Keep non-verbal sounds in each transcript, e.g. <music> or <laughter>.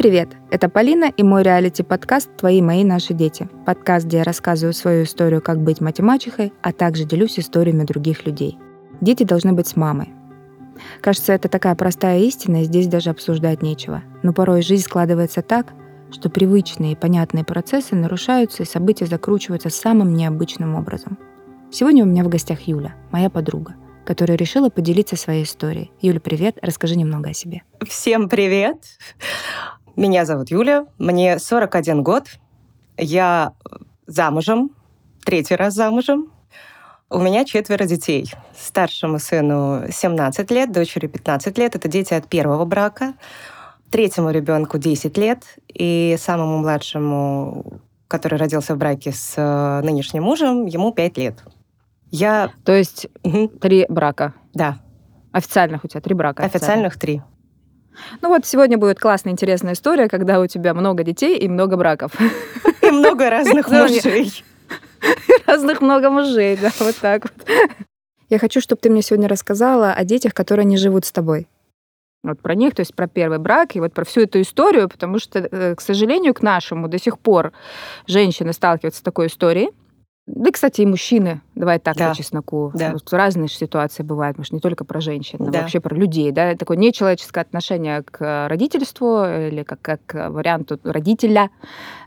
привет! Это Полина и мой реалити-подкаст «Твои, мои, наши дети». Подкаст, где я рассказываю свою историю, как быть математикой, а также делюсь историями других людей. Дети должны быть с мамой. Кажется, это такая простая истина, и здесь даже обсуждать нечего. Но порой жизнь складывается так, что привычные и понятные процессы нарушаются, и события закручиваются самым необычным образом. Сегодня у меня в гостях Юля, моя подруга, которая решила поделиться своей историей. Юля, привет, расскажи немного о себе. Всем привет! Меня зовут Юля, мне 41 год, я замужем, третий раз замужем. У меня четверо детей. Старшему сыну 17 лет, дочери 15 лет. Это дети от первого брака. Третьему ребенку 10 лет. И самому младшему, который родился в браке с э, нынешним мужем, ему 5 лет. Я... То есть угу. три брака? Да. Официальных у тебя три брака? Официальных три. Ну вот сегодня будет классная, интересная история, когда у тебя много детей и много браков. И много разных мужей. <laughs> Разных много мужей, да, вот так вот. Я хочу, чтобы ты мне сегодня рассказала о детях, которые не живут с тобой. Вот про них, то есть про первый брак и вот про всю эту историю, потому что, э, к сожалению, к нашему до сих пор женщины сталкиваются с такой историей, да, кстати, и мужчины, давай так да. по чесноку. Да. Вот разные ситуации бывают, может, не только про женщин, да. а вообще про людей. Да? Такое нечеловеческое отношение к родительству или как, как варианту родителя,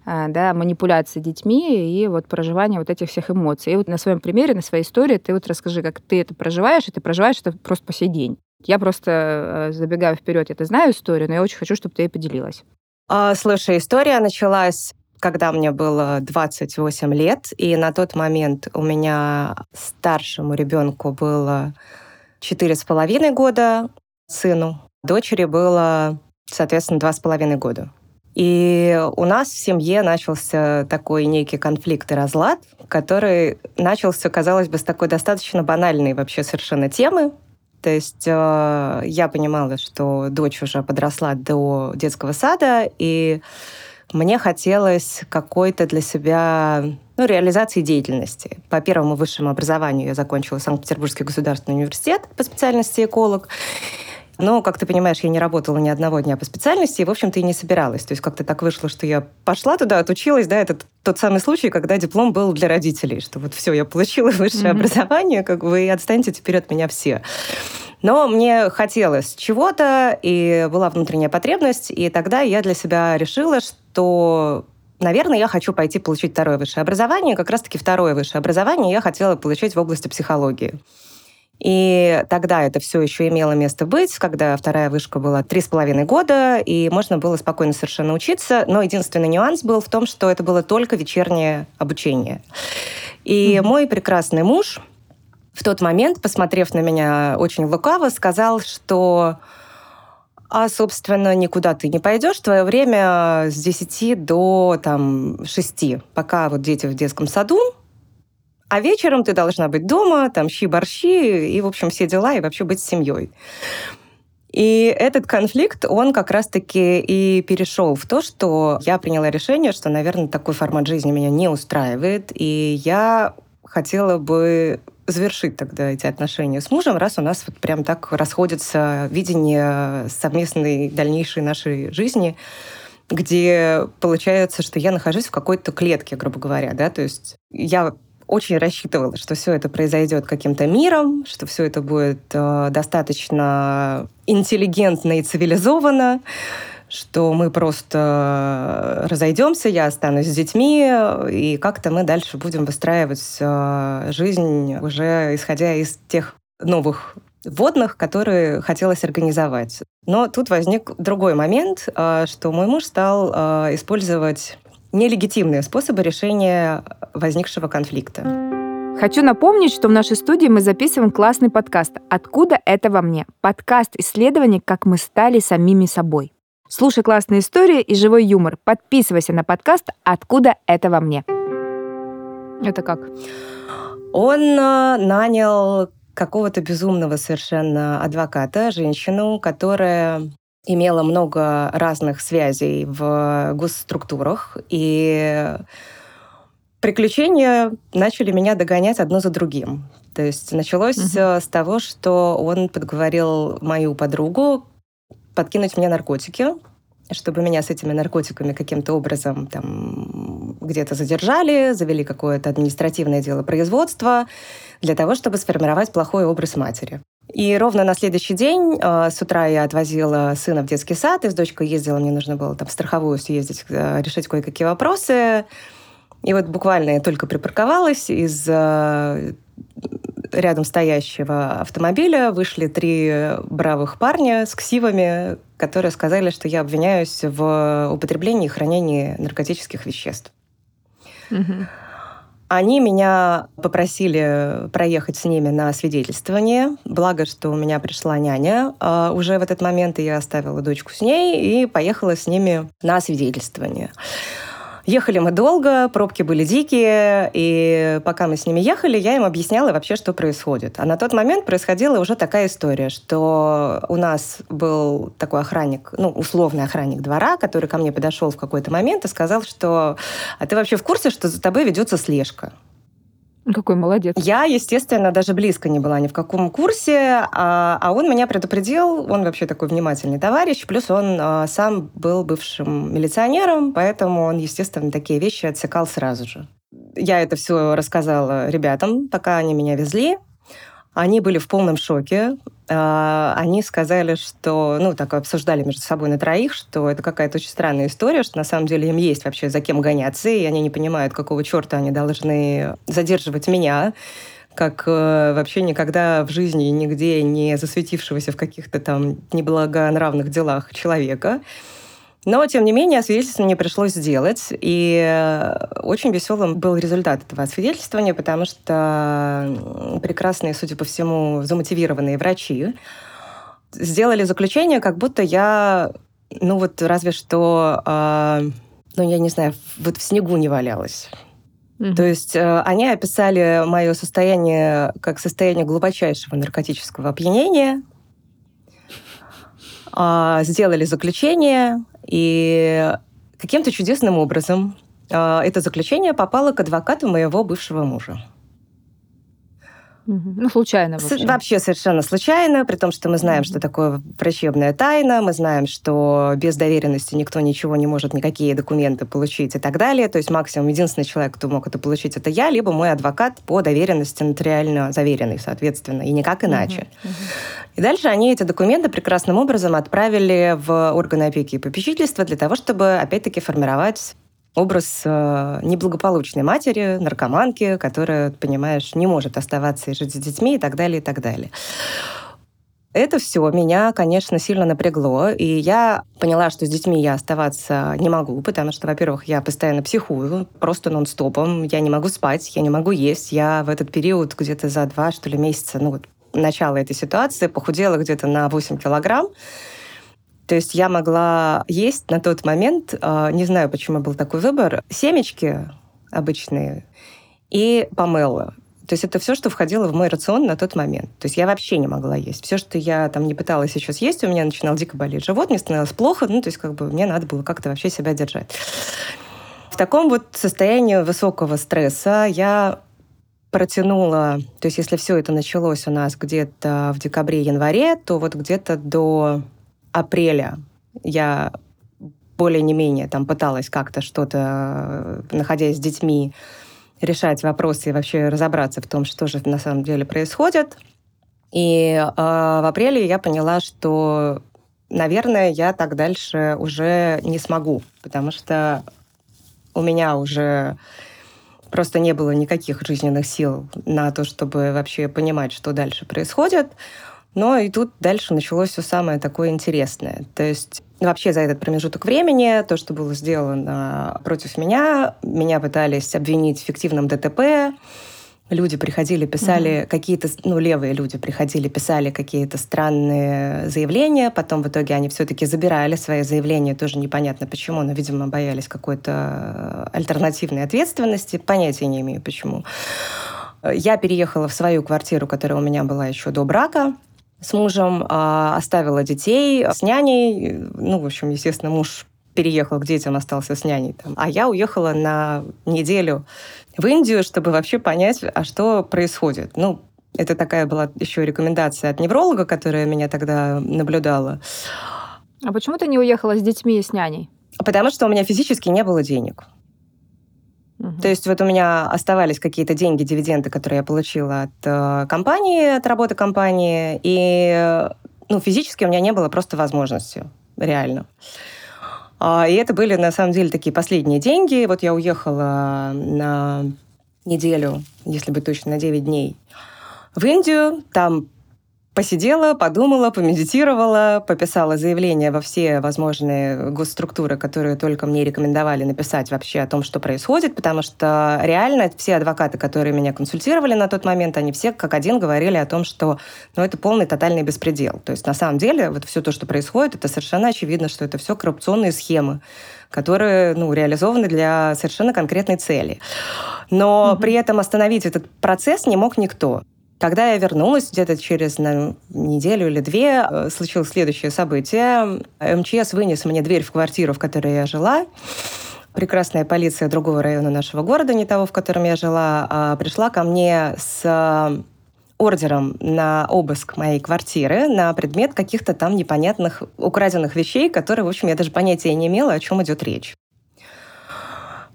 э, да, манипуляции детьми и вот проживание вот этих всех эмоций. И вот на своем примере, на своей истории ты вот расскажи, как ты это проживаешь, и ты проживаешь это просто по сей день. Я просто э, забегаю вперед, я знаю историю, но я очень хочу, чтобы ты ей поделилась. А, слушай, история началась когда мне было 28 лет, и на тот момент у меня старшему ребенку было четыре с половиной года, сыну. Дочери было, соответственно, два с половиной года. И у нас в семье начался такой некий конфликт и разлад, который начался, казалось бы, с такой достаточно банальной вообще совершенно темы. То есть э, я понимала, что дочь уже подросла до детского сада, и мне хотелось какой-то для себя ну, реализации деятельности. По первому высшему образованию я закончила Санкт-Петербургский государственный университет по специальности эколог. Но, как ты понимаешь, я не работала ни одного дня по специальности, и, в общем-то, и не собиралась. То есть как-то так вышло, что я пошла туда, отучилась, да, это тот самый случай, когда диплом был для родителей, что вот все, я получила <laughs> высшее mm-hmm. образование, как бы, и отстаньте теперь от меня все. Но мне хотелось чего-то, и была внутренняя потребность, и тогда я для себя решила, что наверное, я хочу пойти получить второе высшее образование. Как раз-таки второе высшее образование я хотела получить в области психологии. И тогда это все еще имело место быть, когда вторая вышка была три с половиной года, и можно было спокойно совершенно учиться. Но единственный нюанс был в том, что это было только вечернее обучение. И mm-hmm. мой прекрасный муж в тот момент, посмотрев на меня очень лукаво, сказал, что а, собственно, никуда ты не пойдешь. Твое время с 10 до там, 6, пока вот дети в детском саду, а вечером ты должна быть дома, там, щи-борщи, и, в общем, все дела, и вообще быть с семьей. И этот конфликт, он как раз-таки и перешел в то, что я приняла решение, что, наверное, такой формат жизни меня не устраивает, и я хотела бы завершить тогда эти отношения с мужем, раз у нас вот прям так расходится видение совместной дальнейшей нашей жизни, где получается, что я нахожусь в какой-то клетке, грубо говоря, да, то есть я очень рассчитывала, что все это произойдет каким-то миром, что все это будет э, достаточно интеллигентно и цивилизованно, что мы просто разойдемся, я останусь с детьми, и как-то мы дальше будем выстраивать э, жизнь уже исходя из тех новых водных, которые хотелось организовать. Но тут возник другой момент, э, что мой муж стал э, использовать нелегитимные способы решения возникшего конфликта. Хочу напомнить, что в нашей студии мы записываем классный подкаст «Откуда это во мне?» Подкаст исследований, как мы стали самими собой. Слушай классные истории и живой юмор. Подписывайся на подкаст «Откуда это во мне?» Это как? Он э, нанял какого-то безумного совершенно адвоката, женщину, которая имела много разных связей в госструктурах, и приключения начали меня догонять одно за другим. То есть началось угу. с того, что он подговорил мою подругу подкинуть мне наркотики. чтобы меня с этими наркотиками каким-то образом там где-то задержали, завели какое-то административное дело производства для того, чтобы сформировать плохой образ матери. И ровно на следующий день э, с утра я отвозила сына в детский сад, и с дочкой ездила, мне нужно было там в страховую съездить, э, решить кое-какие вопросы. И вот буквально я только припарковалась, из э, рядом стоящего автомобиля вышли три бравых парня с ксивами, которые сказали, что я обвиняюсь в употреблении и хранении наркотических веществ. Угу. Они меня попросили проехать с ними на свидетельствование. Благо, что у меня пришла няня а, уже в этот момент, и я оставила дочку с ней и поехала с ними на свидетельствование. Ехали мы долго, пробки были дикие, и пока мы с ними ехали, я им объясняла вообще, что происходит. А на тот момент происходила уже такая история, что у нас был такой охранник, ну, условный охранник двора, который ко мне подошел в какой-то момент и сказал, что «А ты вообще в курсе, что за тобой ведется слежка?» Какой молодец. Я, естественно, даже близко не была ни в каком курсе, а, а он меня предупредил, он вообще такой внимательный товарищ, плюс он а, сам был бывшим милиционером, поэтому он, естественно, такие вещи отсекал сразу же. Я это все рассказала ребятам, пока они меня везли. Они были в полном шоке. А, они сказали, что, ну, так обсуждали между собой на троих, что это какая-то очень странная история, что на самом деле им есть вообще за кем гоняться, и они не понимают, какого черта они должны задерживать меня, как э, вообще никогда в жизни нигде не засветившегося в каких-то там неблагонравных делах человека. Но, тем не менее, освидетельствование пришлось сделать. И э, очень веселым был результат этого освидетельствования, потому что прекрасные, судя по всему, замотивированные врачи сделали заключение, как будто я, ну вот разве что, э, ну я не знаю, вот в снегу не валялась. Mm-hmm. То есть э, они описали мое состояние как состояние глубочайшего наркотического опьянения, э, сделали заключение, и каким-то чудесным образом э, это заключение попало к адвокату моего бывшего мужа. Ну, случайно вообще. Вообще совершенно случайно, при том, что мы знаем, mm-hmm. что такое врачебная тайна, мы знаем, что без доверенности никто ничего не может, никакие документы получить и так далее. То есть максимум единственный человек, кто мог это получить, это я, либо мой адвокат по доверенности нотариально заверенный, соответственно, и никак иначе. Mm-hmm. И дальше они эти документы прекрасным образом отправили в органы опеки и попечительства для того, чтобы, опять-таки, формировать образ э, неблагополучной матери, наркоманки, которая, понимаешь, не может оставаться и жить с детьми и так далее, и так далее. Это все меня, конечно, сильно напрягло, и я поняла, что с детьми я оставаться не могу, потому что, во-первых, я постоянно психую, просто нон-стопом, я не могу спать, я не могу есть, я в этот период где-то за два, что ли, месяца, ну вот, начала этой ситуации похудела где-то на 8 килограмм, то есть я могла есть на тот момент, а, не знаю, почему был такой выбор, семечки обычные и помело. То есть это все, что входило в мой рацион на тот момент. То есть я вообще не могла есть. Все, что я там не пыталась сейчас есть, у меня начинал дико болеть живот, мне становилось плохо, ну, то есть как бы мне надо было как-то вообще себя держать. В таком вот состоянии высокого стресса я протянула, то есть если все это началось у нас где-то в декабре-январе, то вот где-то до апреля я более не менее там пыталась как-то что-то, находясь с детьми, решать вопросы и вообще разобраться в том, что же на самом деле происходит. И э, в апреле я поняла, что, наверное, я так дальше уже не смогу, потому что у меня уже просто не было никаких жизненных сил на то, чтобы вообще понимать, что дальше происходит. Но и тут дальше началось все самое такое интересное. То есть вообще за этот промежуток времени то, что было сделано против меня, меня пытались обвинить в фиктивном ДТП, люди приходили, писали угу. какие-то, ну, левые люди приходили, писали какие-то странные заявления, потом в итоге они все-таки забирали свои заявления, тоже непонятно почему, но, видимо, боялись какой-то альтернативной ответственности, понятия не имею почему. Я переехала в свою квартиру, которая у меня была еще до брака, с мужем, а, оставила детей с няней. Ну, в общем, естественно, муж переехал к детям, остался с няней. Там. А я уехала на неделю в Индию, чтобы вообще понять, а что происходит. Ну, это такая была еще рекомендация от невролога, которая меня тогда наблюдала. А почему ты не уехала с детьми и с няней? Потому что у меня физически не было денег. Угу. То есть вот у меня оставались какие-то деньги, дивиденды, которые я получила от э, компании, от работы компании, и ну, физически у меня не было просто возможности, реально. А, и это были, на самом деле, такие последние деньги. Вот я уехала на неделю, если быть точно, на 9 дней в Индию. Там посидела, подумала, помедитировала, пописала заявление во все возможные госструктуры, которые только мне рекомендовали написать вообще о том, что происходит, потому что реально все адвокаты, которые меня консультировали на тот момент, они все как один говорили о том, что ну, это полный тотальный беспредел. То есть на самом деле вот все то, что происходит, это совершенно очевидно, что это все коррупционные схемы, которые ну, реализованы для совершенно конкретной цели. Но угу. при этом остановить этот процесс не мог никто. Когда я вернулась, где-то через на, неделю или две, э, случилось следующее событие. МЧС вынес мне дверь в квартиру, в которой я жила. Прекрасная полиция другого района нашего города, не того, в котором я жила, а, пришла ко мне с ордером на обыск моей квартиры на предмет каких-то там непонятных украденных вещей, которые, в общем, я даже понятия не имела, о чем идет речь.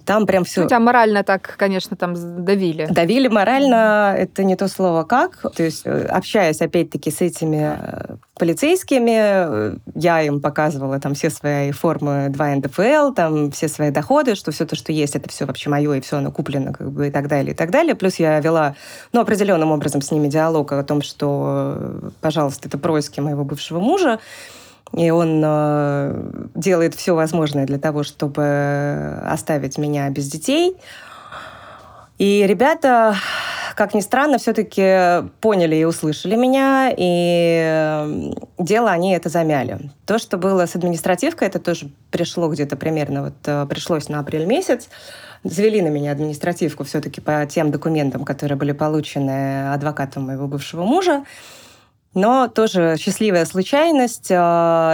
Там прям все... Хотя морально так, конечно, там давили. Давили морально, это не то слово как. То есть, э, общаясь опять-таки с этими э, полицейскими, э, я им показывала там все свои формы 2 НДФЛ, там все свои доходы, что все то, что есть, это все вообще мое, и все оно куплено, как бы, и так далее, и так далее. Плюс я вела, ну, определенным образом с ними диалог о том, что, пожалуйста, это происки моего бывшего мужа, и он э, делает все возможное для того, чтобы оставить меня без детей. И ребята, как ни странно, все-таки поняли и услышали меня, и э, дело они это замяли. То, что было с административкой, это тоже пришло где-то примерно, вот э, пришлось на апрель месяц. Завели на меня административку все-таки по тем документам, которые были получены адвокатом моего бывшего мужа. Но тоже счастливая случайность э,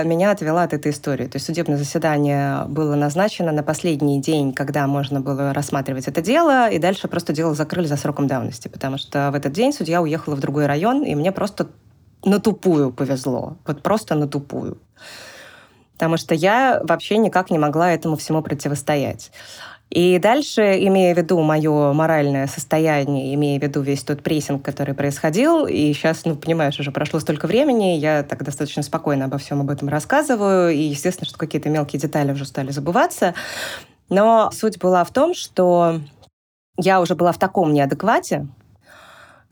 меня отвела от этой истории. То есть судебное заседание было назначено на последний день, когда можно было рассматривать это дело, и дальше просто дело закрыли за сроком давности, потому что в этот день судья уехала в другой район, и мне просто на тупую повезло. Вот просто на тупую. Потому что я вообще никак не могла этому всему противостоять. И дальше, имея в виду мое моральное состояние, имея в виду весь тот прессинг, который происходил, и сейчас, ну, понимаешь, уже прошло столько времени, я так достаточно спокойно обо всем об этом рассказываю, и, естественно, что какие-то мелкие детали уже стали забываться. Но суть была в том, что я уже была в таком неадеквате,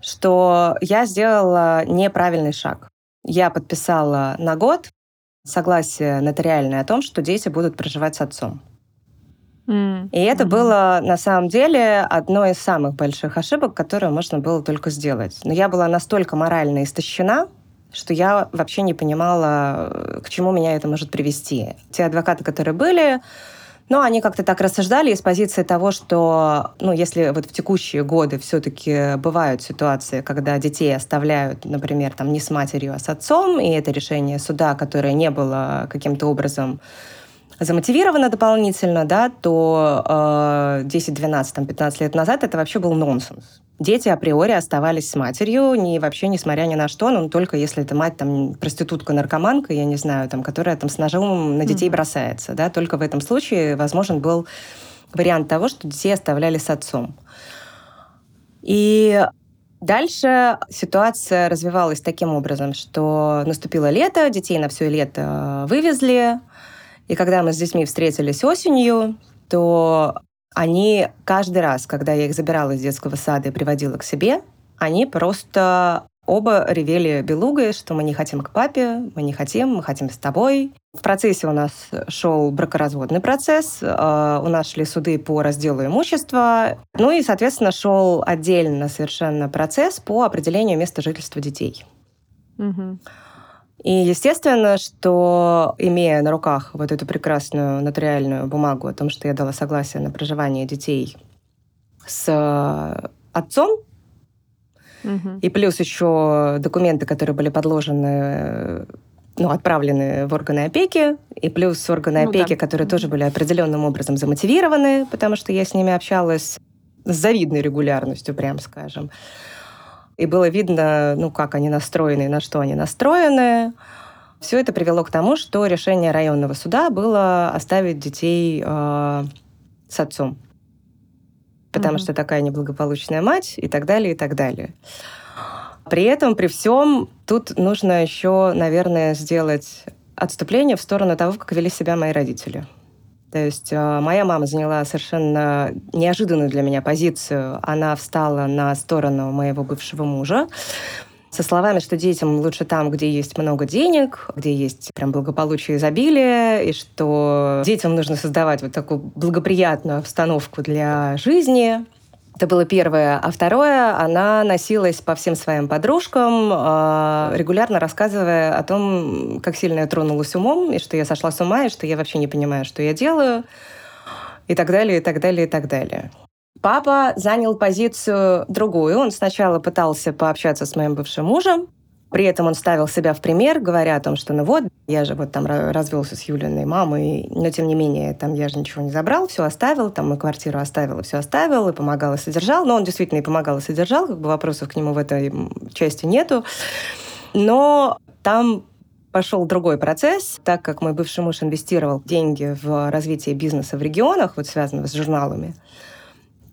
что я сделала неправильный шаг. Я подписала на год согласие нотариальное о том, что дети будут проживать с отцом. Mm. И это mm-hmm. было на самом деле одной из самых больших ошибок, которую можно было только сделать. Но я была настолько морально истощена, что я вообще не понимала, к чему меня это может привести. Те адвокаты, которые были, ну, они как-то так рассуждали из позиции того, что, ну, если вот в текущие годы все-таки бывают ситуации, когда детей оставляют, например, там не с матерью, а с отцом, и это решение суда, которое не было каким-то образом замотивировано дополнительно, да, то э, 10, 12, там, 15 лет назад это вообще был нонсенс. Дети априори оставались с матерью, не вообще несмотря ни на что, но только если это мать, там, проститутка, наркоманка, я не знаю, там, которая там с ножом на детей mm-hmm. бросается, да, только в этом случае возможен был вариант того, что детей оставляли с отцом. И Дальше ситуация развивалась таким образом, что наступило лето, детей на все лето вывезли, и когда мы с детьми встретились осенью, то они каждый раз, когда я их забирала из детского сада и приводила к себе, они просто оба ревели белугой, что мы не хотим к папе, мы не хотим, мы хотим с тобой. В процессе у нас шел бракоразводный процесс, э, у нас шли суды по разделу имущества, ну и, соответственно, шел отдельно совершенно процесс по определению места жительства детей. Угу. И естественно, что имея на руках вот эту прекрасную нотариальную бумагу о том, что я дала согласие на проживание детей с э, отцом, угу. и плюс еще документы, которые были подложены ну, отправлены в органы опеки, и плюс органы ну, опеки, да. которые тоже были определенным образом замотивированы, потому что я с ними общалась с завидной регулярностью, прям скажем. И было видно, ну, как они настроены и на что они настроены. Все это привело к тому, что решение районного суда было оставить детей э, с отцом. Потому mm-hmm. что такая неблагополучная мать и так далее, и так далее. При этом, при всем, тут нужно еще, наверное, сделать отступление в сторону того, как вели себя мои родители. То есть э, моя мама заняла совершенно неожиданную для меня позицию. Она встала на сторону моего бывшего мужа со словами, что детям лучше там, где есть много денег, где есть прям благополучие и изобилие, и что детям нужно создавать вот такую благоприятную обстановку для жизни, это было первое. А второе, она носилась по всем своим подружкам, а, регулярно рассказывая о том, как сильно я тронулась умом, и что я сошла с ума, и что я вообще не понимаю, что я делаю, и так далее, и так далее, и так далее. Папа занял позицию другую. Он сначала пытался пообщаться с моим бывшим мужем, при этом он ставил себя в пример, говоря о том, что ну вот, я же вот там развелся с Юлиной мамой, но тем не менее, там я же ничего не забрал, все оставил, там и квартиру оставил, и все оставил, и помогал, и содержал. Но он действительно и помогал, и содержал, как бы вопросов к нему в этой части нету. Но там пошел другой процесс, так как мой бывший муж инвестировал деньги в развитие бизнеса в регионах, вот связанного с журналами,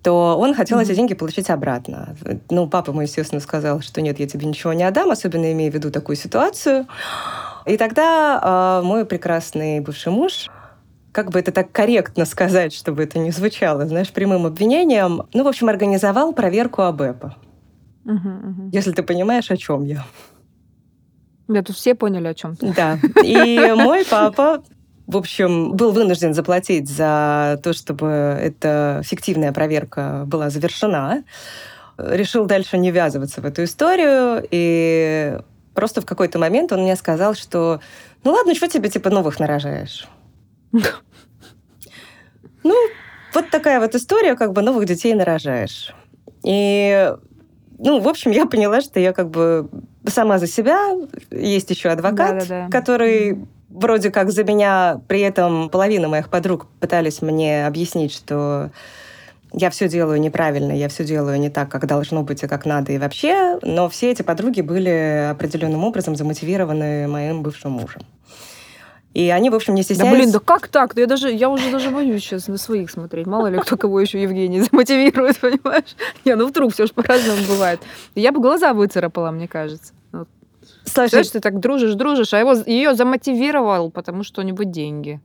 то он хотел mm-hmm. эти деньги получить обратно. Ну, папа мой, естественно, сказал, что нет, я тебе ничего не отдам, особенно имея в виду такую ситуацию. И тогда э, мой прекрасный бывший муж, как бы это так корректно сказать, чтобы это не звучало, знаешь, прямым обвинением, ну, в общем, организовал проверку АБЭПа. Угу, угу. Если ты понимаешь, о чем я. Да, тут все поняли, о чем ты. Да. И мой папа в общем, был вынужден заплатить за то, чтобы эта фиктивная проверка была завершена. Решил дальше не ввязываться в эту историю, и просто в какой-то момент он мне сказал, что ну ладно, что тебе типа новых нарожаешь? <laughs> Ну, вот такая вот история, как бы новых детей нарожаешь. И ну, в общем, я поняла, что я как бы сама за себя. Есть еще адвокат, да, да, да. который вроде как за меня, при этом половина моих подруг пытались мне объяснить, что я все делаю неправильно, я все делаю не так, как должно быть и как надо и вообще, но все эти подруги были определенным образом замотивированы моим бывшим мужем. И они, в общем, не стесняются... Да блин, да как так? Да я, даже, я уже даже боюсь сейчас на своих смотреть. Мало ли кто кого еще Евгений <laughs> замотивирует, понимаешь? Не, ну вдруг все же по-разному бывает. Я бы глаза выцарапала, мне кажется. Слушай, Знаешь, ты так дружишь, дружишь, а его, ее замотивировал, потому что у него деньги.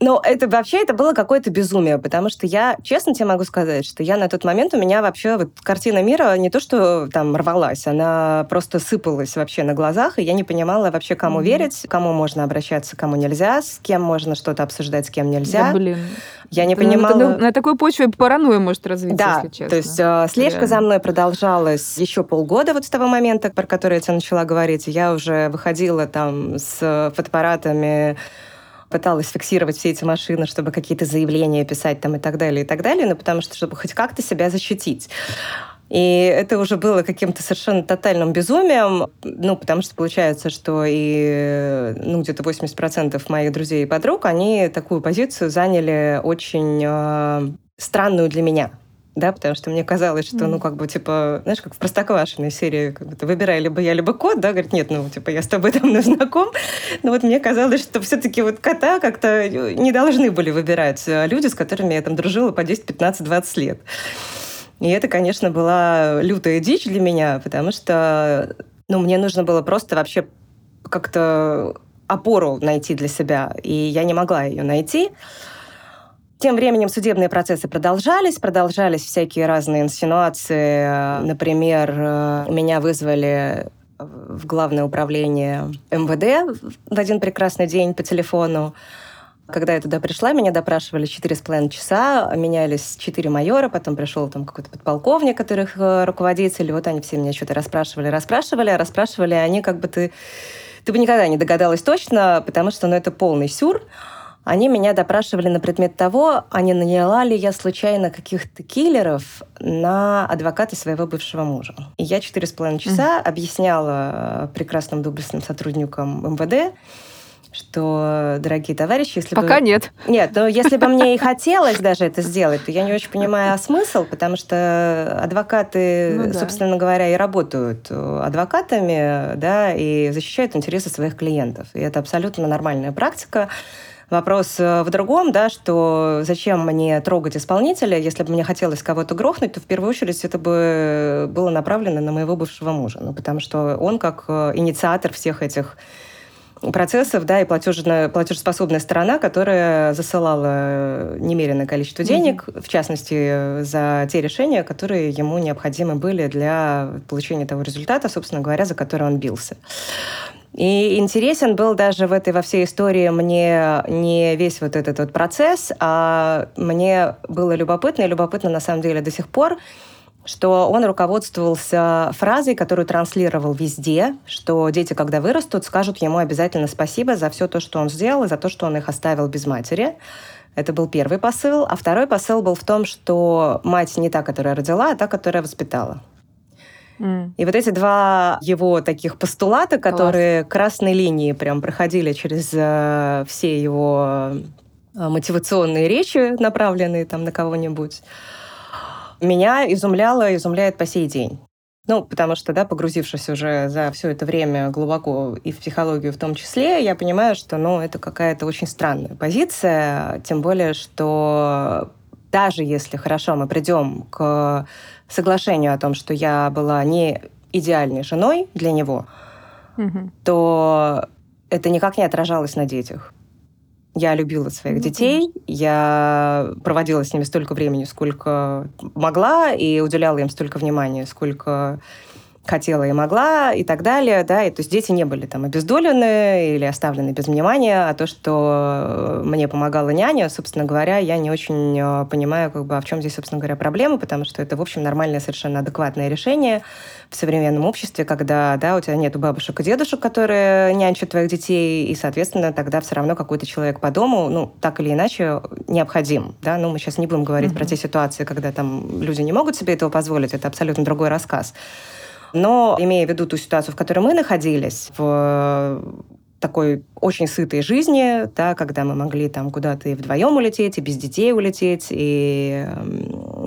Ну, это вообще это было какое-то безумие, потому что я, честно тебе могу сказать, что я на тот момент, у меня вообще вот картина мира не то, что там рвалась, она просто сыпалась вообще на глазах, и я не понимала вообще, кому mm-hmm. верить, кому можно обращаться, кому нельзя, с кем можно что-то обсуждать, с кем нельзя. Да, блин. Я не понимала... На, на такой почве паранойя может развиться, да, если честно. то есть э, слежка Реально. за мной продолжалась еще полгода вот с того момента, про который я тебе начала говорить. Я уже выходила там с фотоаппаратами пыталась фиксировать все эти машины, чтобы какие-то заявления писать там и так далее, и так далее, ну, потому что, чтобы хоть как-то себя защитить. И это уже было каким-то совершенно тотальным безумием, ну, потому что получается, что и ну, где-то 80% моих друзей и подруг, они такую позицию заняли очень э, странную для меня да, потому что мне казалось, что, ну, как бы, типа, знаешь, как в простоквашиной серии, как бы, выбирай либо я, либо кот, да, говорит, нет, ну, типа, я с тобой там <laughs> знаком, но вот мне казалось, что все-таки вот кота как-то не должны были выбирать люди, с которыми я там дружила по 10, 15, 20 лет. И это, конечно, была лютая дичь для меня, потому что, ну, мне нужно было просто вообще как-то опору найти для себя, и я не могла ее найти. Тем временем судебные процессы продолжались, продолжались всякие разные инсинуации. Например, э, меня вызвали в главное управление МВД в один прекрасный день по телефону. Когда я туда пришла, меня допрашивали четыре с половиной часа, менялись четыре майора, потом пришел там какой-то подполковник, которых э, руководитель, вот они все меня что-то расспрашивали, расспрашивали, а расспрашивали они как бы ты... Ты бы никогда не догадалась точно, потому что ну, это полный сюр. Они меня допрашивали на предмет того, а не наняла ли я случайно каких-то киллеров на адвоката своего бывшего мужа. И я четыре с половиной часа mm-hmm. объясняла прекрасным доблестным сотрудникам МВД, что, дорогие товарищи, если Пока бы... нет. Нет, но если бы мне и хотелось даже это сделать, то я не очень понимаю смысл, потому что адвокаты, ну, да. собственно говоря, и работают адвокатами, да, и защищают интересы своих клиентов. И это абсолютно нормальная практика. Вопрос э, в другом, да, что зачем мне трогать исполнителя, если бы мне хотелось кого-то грохнуть, то в первую очередь это бы было направлено на моего бывшего мужа, ну, потому что он как э, инициатор всех этих процессов, да, и платежная, платежеспособная сторона, которая засылала немеренное количество денег, mm-hmm. в частности, за те решения, которые ему необходимы были для получения того результата, собственно говоря, за который он бился. И интересен был даже в этой во всей истории мне не весь вот этот вот процесс, а мне было любопытно, и любопытно на самом деле до сих пор, что он руководствовался фразой, которую транслировал везде, что дети, когда вырастут, скажут ему обязательно спасибо за все то, что он сделал, и за то, что он их оставил без матери. Это был первый посыл. А второй посыл был в том, что мать не та, которая родила, а та, которая воспитала. И вот эти два его таких постулата, которые Класс. красной линии прям проходили через э, все его э, мотивационные речи, направленные там на кого-нибудь, меня изумляло, изумляет по сей день. Ну, потому что, да, погрузившись уже за все это время глубоко и в психологию в том числе, я понимаю, что, ну, это какая-то очень странная позиция, тем более, что даже если, хорошо, мы придем к соглашению о том, что я была не идеальной женой для него, угу. то это никак не отражалось на детях. Я любила своих ну, детей, конечно. я проводила с ними столько времени, сколько могла, и уделяла им столько внимания, сколько хотела и могла и так далее, да, и то есть дети не были там обездолены или оставлены без внимания, а то, что мне помогала няня, собственно говоря, я не очень э, понимаю, как бы, а в чем здесь, собственно говоря, проблема, потому что это, в общем, нормальное, совершенно адекватное решение в современном обществе, когда, да, у тебя нет бабушек и дедушек, которые нянчат твоих детей, и, соответственно, тогда все равно какой-то человек по дому, ну, так или иначе, необходим, да, ну, мы сейчас не будем говорить mm-hmm. про те ситуации, когда там люди не могут себе этого позволить, это абсолютно другой рассказ. Но, имея в виду ту ситуацию, в которой мы находились, в такой очень сытой жизни, да, когда мы могли там куда-то и вдвоем улететь, и без детей улететь, и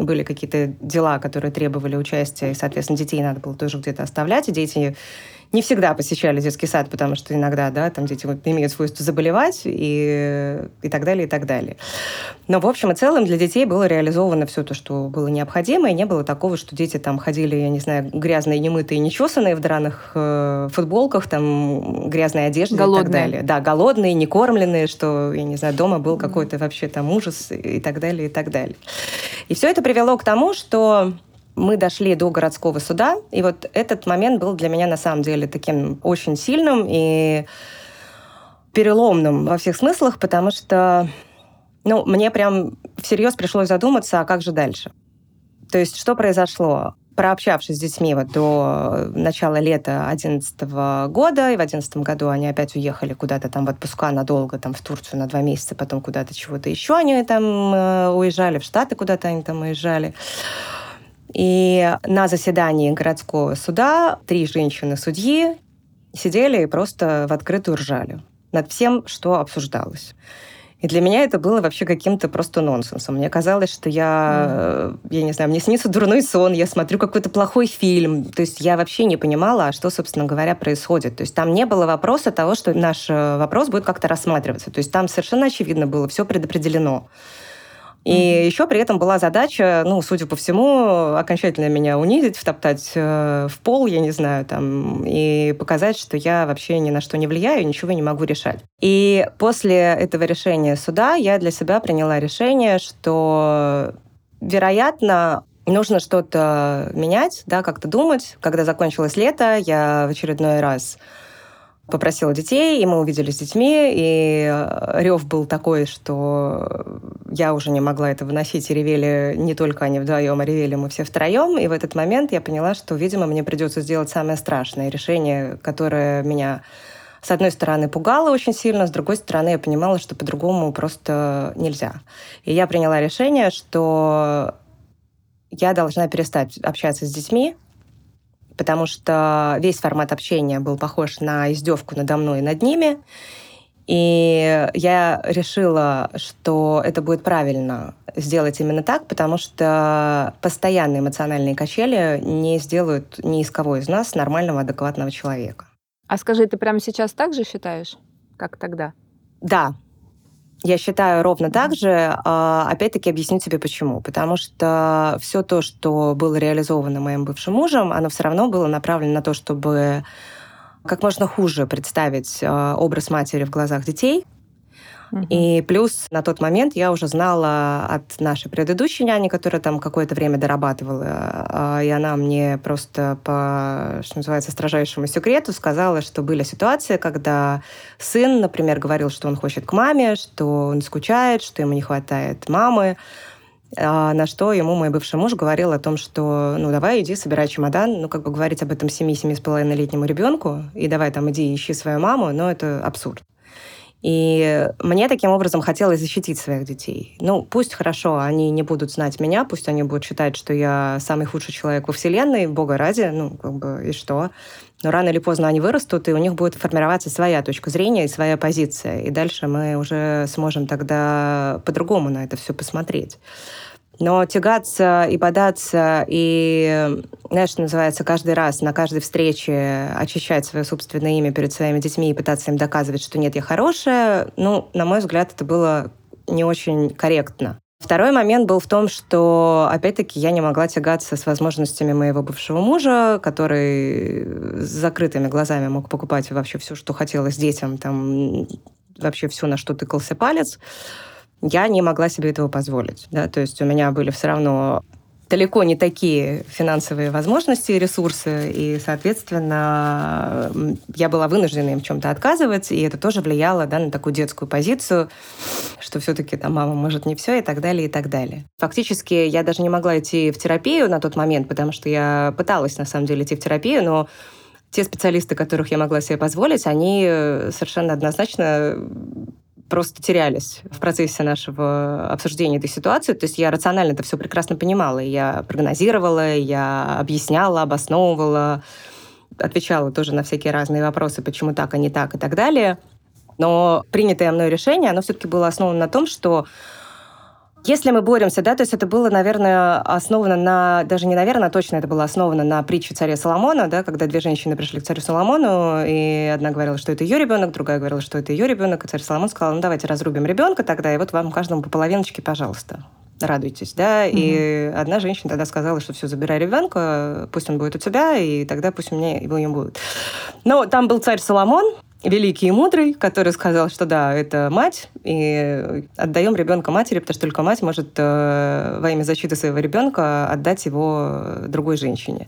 были какие-то дела, которые требовали участия, и, соответственно, детей надо было тоже где-то оставлять, и дети не всегда посещали детский сад, потому что иногда, да, там дети вот имеют свойство заболевать и, и так далее, и так далее. Но в общем и целом для детей было реализовано все то, что было необходимо, и не было такого, что дети там ходили, я не знаю, грязные, немытые, нечесанные в драных э, футболках, там грязной одежде голодные. и так далее. Да, голодные, не кормленные, что, я не знаю, дома был какой-то вообще там ужас и так далее, и так далее. И все это привело к тому, что мы дошли до городского суда, и вот этот момент был для меня на самом деле таким очень сильным и переломным во всех смыслах, потому что ну, мне прям всерьез пришлось задуматься, а как же дальше? То есть что произошло? Прообщавшись с детьми вот до начала лета 2011 года, и в 2011 году они опять уехали куда-то там в отпуска надолго, там в Турцию на два месяца, потом куда-то чего-то еще они там э, уезжали, в Штаты куда-то они там уезжали. И на заседании городского суда три женщины-судьи сидели и просто в открытую ржали над всем, что обсуждалось. И для меня это было вообще каким-то просто нонсенсом. Мне казалось, что я, mm. я не знаю, мне снится дурной сон, я смотрю какой-то плохой фильм. То есть я вообще не понимала, а что, собственно говоря, происходит. То есть там не было вопроса того, что наш э, вопрос будет как-то рассматриваться. То есть там совершенно очевидно было, все предопределено. И mm-hmm. еще при этом была задача, ну, судя по всему, окончательно меня унизить, втоптать э, в пол, я не знаю, там, и показать, что я вообще ни на что не влияю, ничего не могу решать. И после этого решения суда я для себя приняла решение, что, вероятно, нужно что-то менять, да, как-то думать. Когда закончилось лето, я в очередной раз попросила детей, и мы увидели с детьми, и э, рев был такой, что я уже не могла это выносить, и ревели не только они вдвоем, а ревели мы все втроем, и в этот момент я поняла, что, видимо, мне придется сделать самое страшное решение, которое меня с одной стороны, пугало очень сильно, с другой стороны, я понимала, что по-другому просто нельзя. И я приняла решение, что я должна перестать общаться с детьми, потому что весь формат общения был похож на издевку надо мной и над ними. И я решила, что это будет правильно сделать именно так, потому что постоянные эмоциональные качели не сделают ни из кого из нас нормального, адекватного человека. А скажи, ты прямо сейчас так же считаешь, как тогда? Да, я считаю ровно так же. А, опять-таки объясню тебе почему. Потому что все то, что было реализовано моим бывшим мужем, оно все равно было направлено на то, чтобы как можно хуже представить а, образ матери в глазах детей, и плюс на тот момент я уже знала от нашей предыдущей няни, которая там какое-то время дорабатывала, а, и она мне просто по, что называется, строжайшему секрету сказала, что были ситуации, когда сын, например, говорил, что он хочет к маме, что он скучает, что ему не хватает мамы, а на что ему мой бывший муж говорил о том, что ну давай иди, собирай чемодан, ну как бы говорить об этом 7-7,5-летнему ребенку, и давай там иди ищи свою маму, но это абсурд. И мне таким образом хотелось защитить своих детей. Ну, пусть хорошо, они не будут знать меня, пусть они будут считать, что я самый худший человек во Вселенной, бога ради, ну, как бы, и что. Но рано или поздно они вырастут, и у них будет формироваться своя точка зрения и своя позиция. И дальше мы уже сможем тогда по-другому на это все посмотреть. Но тягаться и податься, и, знаешь, что называется, каждый раз на каждой встрече очищать свое собственное имя перед своими детьми и пытаться им доказывать, что нет, я хорошая, ну, на мой взгляд, это было не очень корректно. Второй момент был в том, что, опять-таки, я не могла тягаться с возможностями моего бывшего мужа, который с закрытыми глазами мог покупать вообще все, что хотелось детям, там вообще все, на что тыкался палец я не могла себе этого позволить. Да? То есть у меня были все равно далеко не такие финансовые возможности ресурсы, и, соответственно, я была вынуждена им чем-то отказывать, и это тоже влияло да, на такую детскую позицию, что все-таки там мама может не все и так далее, и так далее. Фактически я даже не могла идти в терапию на тот момент, потому что я пыталась, на самом деле, идти в терапию, но те специалисты, которых я могла себе позволить, они совершенно однозначно просто терялись в процессе нашего обсуждения этой ситуации. То есть я рационально это все прекрасно понимала. Я прогнозировала, я объясняла, обосновывала, отвечала тоже на всякие разные вопросы, почему так, а не так и так далее. Но принятое мной решение, оно все-таки было основано на том, что если мы боремся, да, то есть это было, наверное, основано на, даже не наверное, а точно это было основано на притче царя Соломона, да, когда две женщины пришли к царю Соломону, и одна говорила, что это ее ребенок, другая говорила, что это ее ребенок, и царь Соломон сказал, ну давайте разрубим ребенка тогда, и вот вам каждому по половиночке, пожалуйста радуйтесь, да, mm-hmm. и одна женщина тогда сказала, что все, забирай ребенка, пусть он будет у тебя, и тогда пусть у меня его не будет. Но там был царь Соломон, великий и мудрый, который сказал, что да, это мать, и отдаем ребенка матери, потому что только мать может э, во имя защиты своего ребенка отдать его другой женщине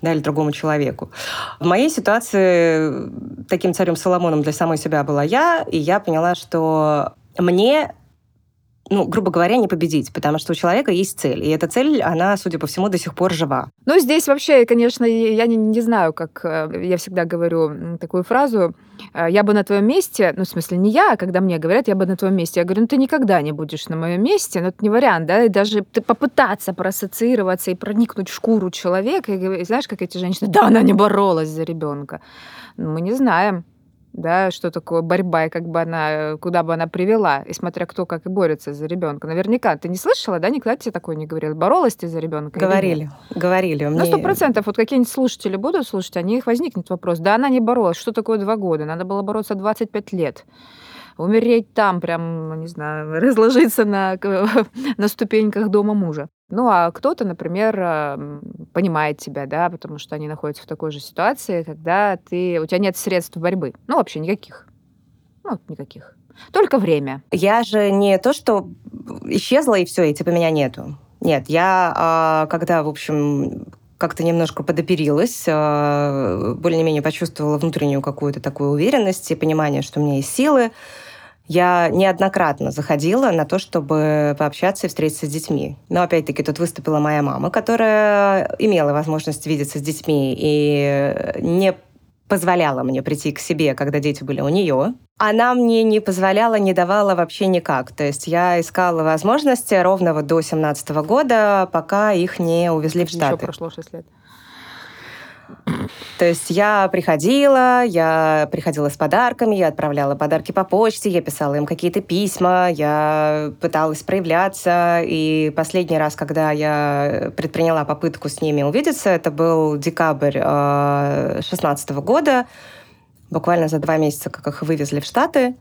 да, или другому человеку. В моей ситуации таким царем Соломоном для самой себя была я, и я поняла, что мне ну, грубо говоря, не победить, потому что у человека есть цель, и эта цель, она, судя по всему, до сих пор жива. Ну, здесь вообще, конечно, я не, не знаю, как э, я всегда говорю такую фразу, э, я бы на твоем месте, ну, в смысле, не я, а когда мне говорят, я бы на твоем месте, я говорю, ну, ты никогда не будешь на моем месте, но это не вариант, да, и даже ты попытаться проассоциироваться и проникнуть в шкуру человека, и знаешь, как эти женщины, да, она не боролась за ребенка. Мы не знаем да, что такое борьба и как бы она, куда бы она привела, и смотря кто как и борется за ребенка. Наверняка ты не слышала, да, никогда тебе такое не говорил. Боролась ты за ребенка? Говорили, говорили. На сто процентов. Вот какие-нибудь слушатели будут слушать, они их возникнет вопрос. Да, она не боролась. Что такое два года? Надо было бороться 25 лет умереть там, прям, не знаю, <laughs> разложиться на, <laughs> на ступеньках дома мужа. Ну, а кто-то, например, понимает тебя, да, потому что они находятся в такой же ситуации, когда ты, у тебя нет средств борьбы. Ну, вообще никаких. Ну, никаких. Только время. Я же не то, что исчезла и все, и типа меня нету. Нет, я а, когда, в общем, как-то немножко подоперилась, а, более-менее почувствовала внутреннюю какую-то такую уверенность и понимание, что у меня есть силы, я неоднократно заходила на то, чтобы пообщаться и встретиться с детьми. Но опять-таки тут выступила моя мама, которая имела возможность видеться с детьми и не позволяла мне прийти к себе, когда дети были у нее. Она мне не позволяла, не давала вообще никак. То есть я искала возможности ровно вот до 17 года, пока их не увезли в Штаты. Еще прошло 6 лет. То есть я приходила, я приходила с подарками, я отправляла подарки по почте, я писала им какие-то письма, я пыталась проявляться. И последний раз, когда я предприняла попытку с ними увидеться, это был декабрь 2016 э, года, буквально за два месяца, как их вывезли в Штаты.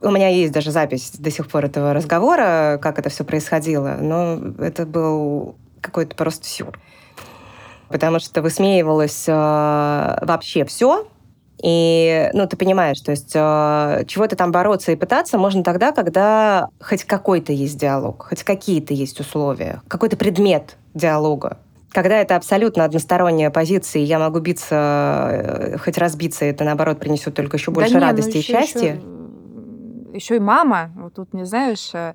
У меня есть даже запись до сих пор этого разговора, как это все происходило. Но это был какой-то просто сюр потому что высмеивалось э, вообще все, и, ну, ты понимаешь, то есть э, чего-то там бороться и пытаться можно тогда, когда хоть какой-то есть диалог, хоть какие-то есть условия, какой-то предмет диалога. Когда это абсолютно односторонняя позиция, и я могу биться, э, хоть разбиться, это, наоборот, принесет только еще больше да ну радости ну, еще, и счастья. Еще, еще и мама, вот тут, не знаешь, э,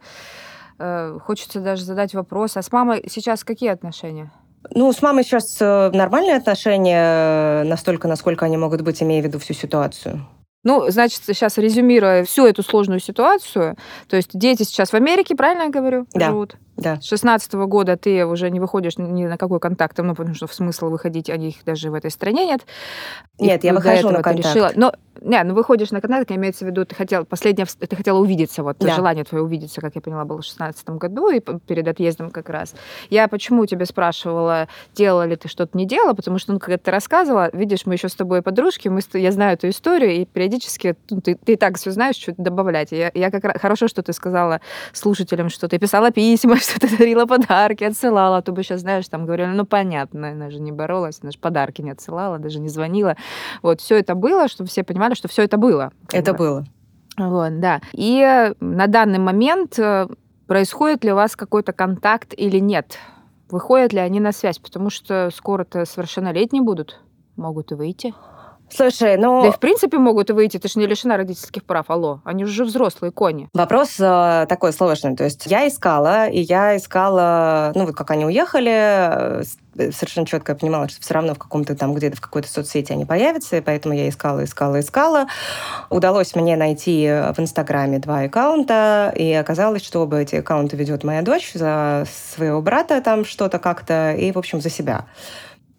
э, хочется даже задать вопрос, а с мамой сейчас какие отношения? Ну, с мамой сейчас э, нормальные отношения, э, настолько, насколько они могут быть, имея в виду всю ситуацию. Ну, значит, сейчас резюмируя всю эту сложную ситуацию, то есть дети сейчас в Америке, правильно я говорю, да. живут? Да. С 16 -го года ты уже не выходишь ни на какой контакт, ну, потому что смысла выходить, они их даже в этой стране нет. Нет, И я выхожу на контакт. Решила. Но не, ну выходишь на контакт, имеется в виду, ты хотел, последнее, ты хотела увидеться, вот, да. желание твое увидеться, как я поняла, было в 16 году, и перед отъездом как раз. Я почему тебе спрашивала, делала ли ты что-то, не делала, потому что, ну, когда ты рассказывала, видишь, мы еще с тобой подружки, мы, я знаю эту историю, и периодически ну, ты, ты и так все знаешь, что добавлять. Я, я как раз, хорошо, что ты сказала слушателям, что ты писала письма, <laughs> что ты дарила подарки, отсылала, а то бы сейчас, знаешь, там говорили, ну, понятно, она же не боролась, она же подарки не отсылала, даже не звонила. Вот, все это было, чтобы все понимали, понимали, что все это было. Это бы. было. Вот, да. И на данный момент э, происходит ли у вас какой-то контакт или нет? Выходят ли они на связь? Потому что скоро-то совершеннолетние будут, могут и выйти. Слушай, ну... Да и в принципе могут выйти, ты же не лишена родительских прав, алло. Они уже взрослые кони. Вопрос э, такой сложный. То есть я искала, и я искала, ну вот как они уехали, э, совершенно четко я понимала, что все равно в каком-то там где-то в какой-то соцсети они появятся, и поэтому я искала, искала, искала. Удалось мне найти в Инстаграме два аккаунта, и оказалось, что оба эти аккаунты ведет моя дочь за своего брата там что-то как-то, и, в общем, за себя.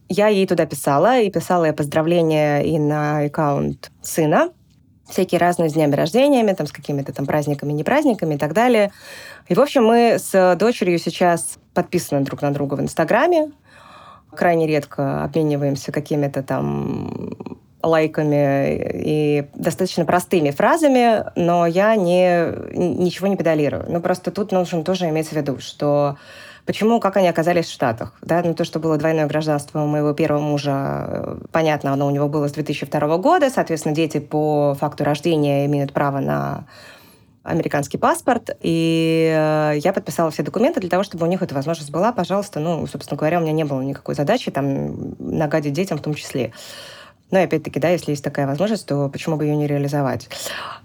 Я ей туда писала, и писала я поздравления и на аккаунт сына, всякие разные с днями рождениями, там, с какими-то там праздниками, не праздниками и так далее. И, в общем, мы с дочерью сейчас подписаны друг на друга в Инстаграме, крайне редко обмениваемся какими-то там лайками и достаточно простыми фразами, но я не, ничего не педалирую. Ну, просто тут нужно тоже иметь в виду, что Почему, как они оказались в Штатах? Да, ну, то, что было двойное гражданство у моего первого мужа, э, понятно, оно у него было с 2002 года, соответственно, дети по факту рождения имеют право на американский паспорт, и э, я подписала все документы для того, чтобы у них эта возможность была. Пожалуйста, ну, собственно говоря, у меня не было никакой задачи там нагадить детям в том числе. Но опять-таки, да, если есть такая возможность, то почему бы ее не реализовать?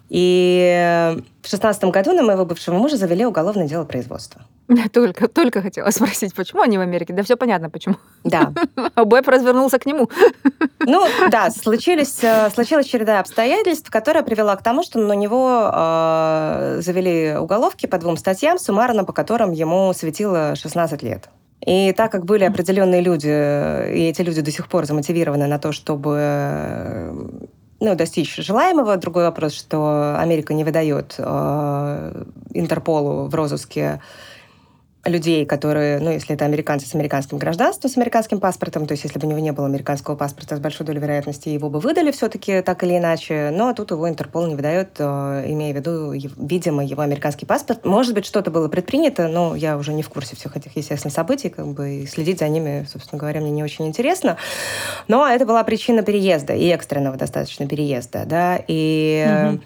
И в шестнадцатом году на моего бывшего мужа завели уголовное дело производства. <laughs> Только, только хотела спросить, почему они в Америке? Да все понятно, почему. Да. <laughs> А Бэб развернулся к нему. <laughs> Ну, да, случились, э, случилась череда обстоятельств, которая привела к тому, что на него э, завели уголовки по двум статьям, суммарно по которым ему светило 16 лет. И так как были определенные люди, и эти люди до сих пор замотивированы на то, чтобы ну, достичь желаемого. Другой вопрос, что Америка не выдает э, Интерполу в розыске людей, которые, ну, если это американцы с американским гражданством, с американским паспортом, то есть если бы у него не было американского паспорта, с большой долей вероятности его бы выдали все-таки так или иначе, но тут его Интерпол не выдает, э, имея в виду, видимо, его американский паспорт. Может быть, что-то было предпринято, но я уже не в курсе всех этих, естественно, событий, как бы, и следить за ними, собственно говоря, мне не очень интересно. Но это была причина переезда, и экстренного достаточно переезда, да, и... Mm-hmm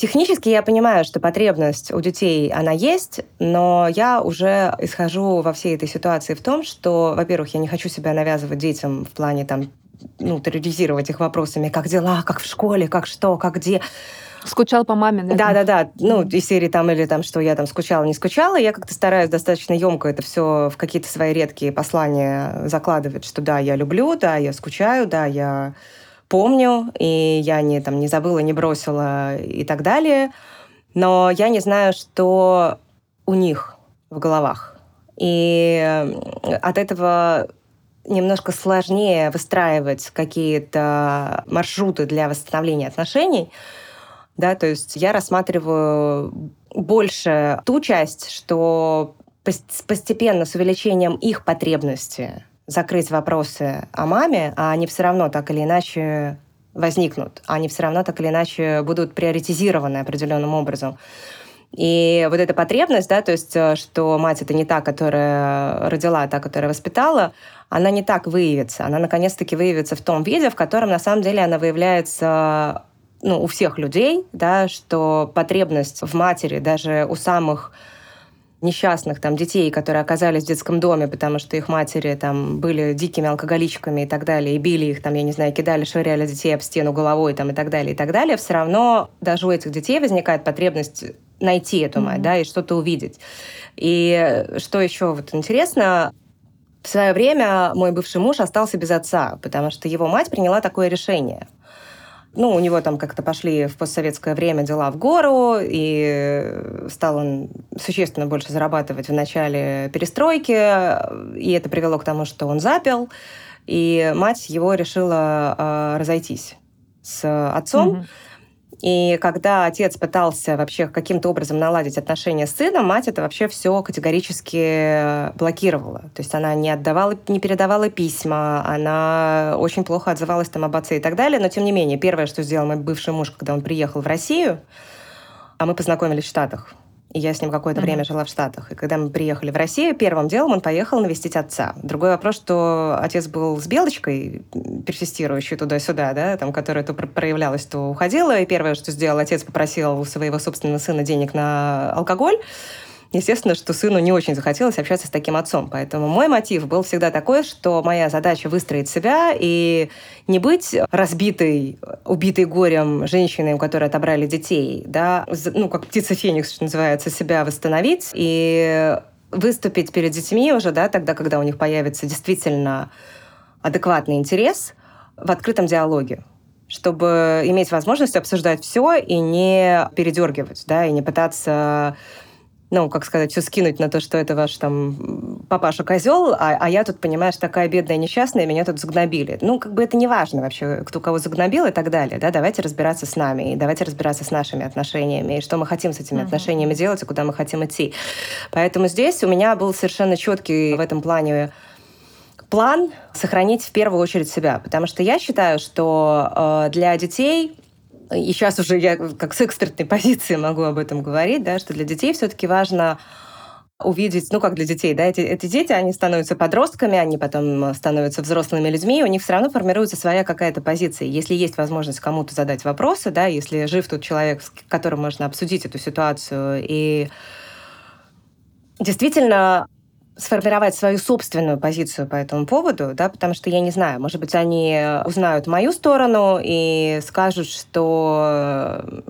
Технически я понимаю, что потребность у детей, она есть, но я уже исхожу во всей этой ситуации в том, что, во-первых, я не хочу себя навязывать детям в плане там, ну, терроризировать их вопросами, как дела, как в школе, как что, как где. Скучал по маме, да? Да, да, да. Ну, из серии там или там, что я там скучала, не скучала. Я как-то стараюсь достаточно емко это все в какие-то свои редкие послания закладывать, что да, я люблю, да, я скучаю, да, я помню, и я не, там, не забыла, не бросила и так далее. Но я не знаю, что у них в головах. И от этого немножко сложнее выстраивать какие-то маршруты для восстановления отношений. Да, то есть я рассматриваю больше ту часть, что постепенно с увеличением их потребности закрыть вопросы о маме, а они все равно так или иначе возникнут, они все равно так или иначе будут приоритизированы определенным образом. И вот эта потребность, да, то есть, э, что мать это не та, которая родила, а та, которая воспитала, она не так выявится. Она наконец-таки выявится в том виде, в котором на самом деле она выявляется ну, у всех людей, да, что потребность в матери даже у самых несчастных там детей, которые оказались в детском доме, потому что их матери там были дикими алкоголичками и так далее, и били их там, я не знаю, кидали, швыряли детей об стену головой там и так далее, и так далее, все равно даже у этих детей возникает потребность найти эту мать, mm-hmm. да, и что-то увидеть. И что еще вот интересно, в свое время мой бывший муж остался без отца, потому что его мать приняла такое решение – ну, у него там как-то пошли в постсоветское время дела в гору, и стал он существенно больше зарабатывать в начале перестройки, и это привело к тому, что он запил, и мать его решила э, разойтись с отцом. Mm-hmm. И когда отец пытался вообще каким-то образом наладить отношения с сыном, мать это вообще все категорически блокировала. То есть она не отдавала, не передавала письма, она очень плохо отзывалась там об отце и так далее. Но тем не менее, первое, что сделал мой бывший муж, когда он приехал в Россию, а мы познакомились в Штатах, и я с ним какое-то mm-hmm. время жила в Штатах. И когда мы приехали в Россию, первым делом он поехал навестить отца. Другой вопрос, что отец был с белочкой, персистирующей туда-сюда, да, там, которая то проявлялась, то уходила. И первое, что сделал отец, попросил своего собственного сына денег на алкоголь естественно, что сыну не очень захотелось общаться с таким отцом. Поэтому мой мотив был всегда такой, что моя задача выстроить себя и не быть разбитой, убитой горем женщиной, у которой отобрали детей, да, ну, как птица Феникс, что называется, себя восстановить и выступить перед детьми уже, да, тогда, когда у них появится действительно адекватный интерес в открытом диалоге чтобы иметь возможность обсуждать все и не передергивать, да, и не пытаться ну, как сказать, все скинуть на то, что это ваш там папаша козел, а, а я тут, понимаешь, такая бедная несчастная, меня тут загнобили. Ну, как бы это не важно вообще, кто кого загнобил и так далее, да, давайте разбираться с нами, и давайте разбираться с нашими отношениями, и что мы хотим с этими uh-huh. отношениями делать, и куда мы хотим идти. Поэтому здесь у меня был совершенно четкий в этом плане план сохранить в первую очередь себя, потому что я считаю, что э, для детей и сейчас уже я как с экспертной <laughs> позиции могу об этом говорить, да, что для детей все-таки важно увидеть, ну как для детей, да, эти, эти дети, они становятся подростками, они потом становятся взрослыми людьми, у них все равно формируется своя какая-то позиция. Если есть возможность кому-то задать вопросы, да, если жив тот человек, с которым можно обсудить эту ситуацию, и действительно сформировать свою собственную позицию по этому поводу, да, потому что я не знаю, может быть, они узнают мою сторону и скажут, что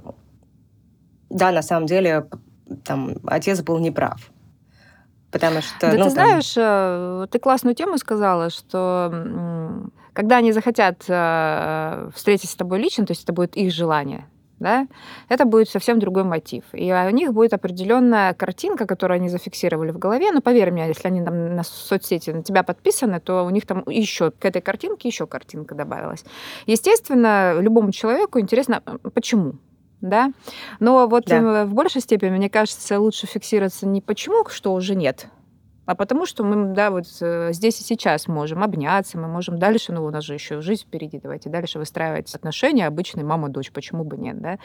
да, на самом деле там отец был неправ. Потому что, да ну, ты знаешь, там... Э, ты классную тему сказала, что когда они захотят э, встретиться с тобой лично, то есть это будет их желание, да, это будет совсем другой мотив. И у них будет определенная картинка, которую они зафиксировали в голове. Но поверь мне, если они там на соцсети на тебя подписаны, то у них там еще к этой картинке еще картинка добавилась. Естественно, любому человеку интересно, почему да. Но вот да. в большей степени, мне кажется, лучше фиксироваться не почему, что уже нет, а потому что мы, да, вот э, здесь и сейчас можем обняться, мы можем дальше, ну, у нас же еще жизнь впереди, давайте дальше выстраивать отношения обычной мама-дочь, почему бы нет, да.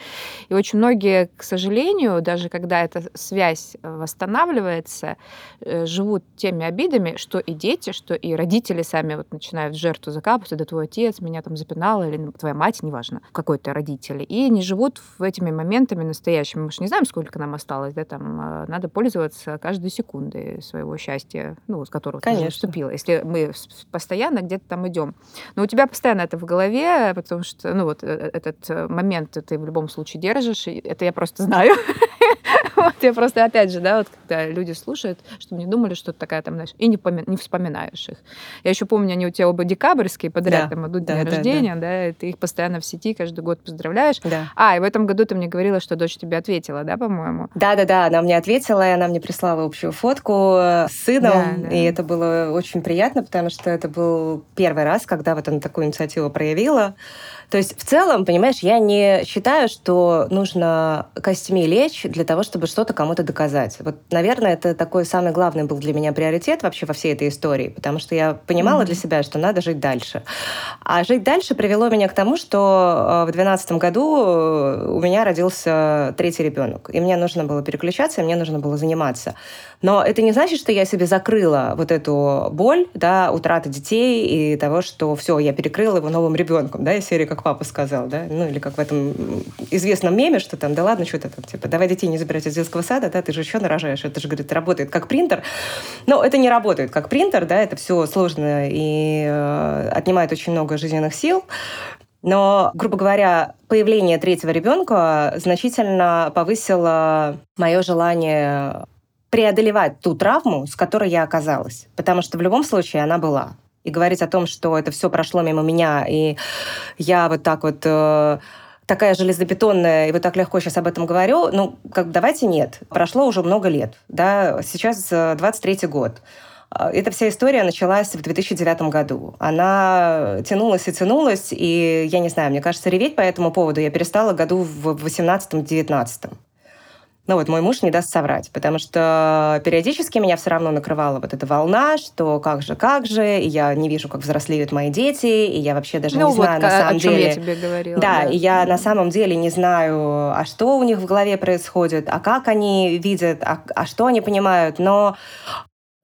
И очень многие, к сожалению, даже когда эта связь э, восстанавливается, э, живут теми обидами, что и дети, что и родители сами вот начинают жертву закапывать, да твой отец меня там запинал, или твоя мать, неважно, какой то родитель, и не живут в этими моментами настоящими. Мы же не знаем, сколько нам осталось, да, там надо пользоваться каждой секундой своего счастья счастья, ну, с которого Конечно. ты вступила, если мы постоянно где-то там идем. Но у тебя постоянно это в голове, потому что, ну, вот э, этот э, момент ты в любом случае держишь, и это я просто знаю. <laughs> Вот, я просто, опять же, да, вот когда люди слушают, чтобы не думали, что ты такая там, знаешь, и не, помин, не вспоминаешь их. Я еще помню, они у тебя оба декабрьские подряд да, там идут да, дни да, рождения, да. да, и ты их постоянно в сети каждый год поздравляешь. Да. А, и в этом году ты мне говорила, что дочь тебе ответила, да, по-моему? Да-да-да, она мне ответила, и она мне прислала общую фотку с сыном, да, да. и это было очень приятно, потому что это был первый раз, когда вот она такую инициативу проявила. То есть в целом, понимаешь, я не считаю, что нужно костями лечь для того, чтобы что-то кому-то доказать. Вот, наверное, это такой самый главный был для меня приоритет вообще во всей этой истории, потому что я понимала mm-hmm. для себя, что надо жить дальше. А жить дальше привело меня к тому, что э, в 2012 году э, у меня родился третий ребенок, и мне нужно было переключаться, и мне нужно было заниматься. Но это не значит, что я себе закрыла вот эту боль, да, утраты детей и того, что все, я перекрыла его новым ребенком, да, из серии как папа сказал, да, ну или как в этом известном меме, что там, да ладно, что ты там, типа, давай детей не забирать из детского сада, да, ты же еще нарожаешь, это же, говорит, работает как принтер. Но это не работает как принтер, да, это все сложно и э, отнимает очень много жизненных сил. Но, грубо говоря, появление третьего ребенка значительно повысило мое желание преодолевать ту травму, с которой я оказалась. Потому что в любом случае она была и говорить о том, что это все прошло мимо меня, и я вот так вот э, такая железобетонная, и вот так легко сейчас об этом говорю, ну, как давайте нет. Прошло уже много лет, да, сейчас 23-й э, год. Э, эта вся история началась в 2009 году. Она тянулась и тянулась, и я не знаю, мне кажется, реветь по этому поводу я перестала году в 18-19. Ну вот мой муж не даст соврать, потому что периодически меня все равно накрывала вот эта волна, что как же, как же, и я не вижу, как взрослеют мои дети, и я вообще даже ну, не вот знаю на самом о деле. я тебе говорила. Да, да, и я на самом деле не знаю, а что у них в голове происходит, а как они видят, а, а что они понимают, но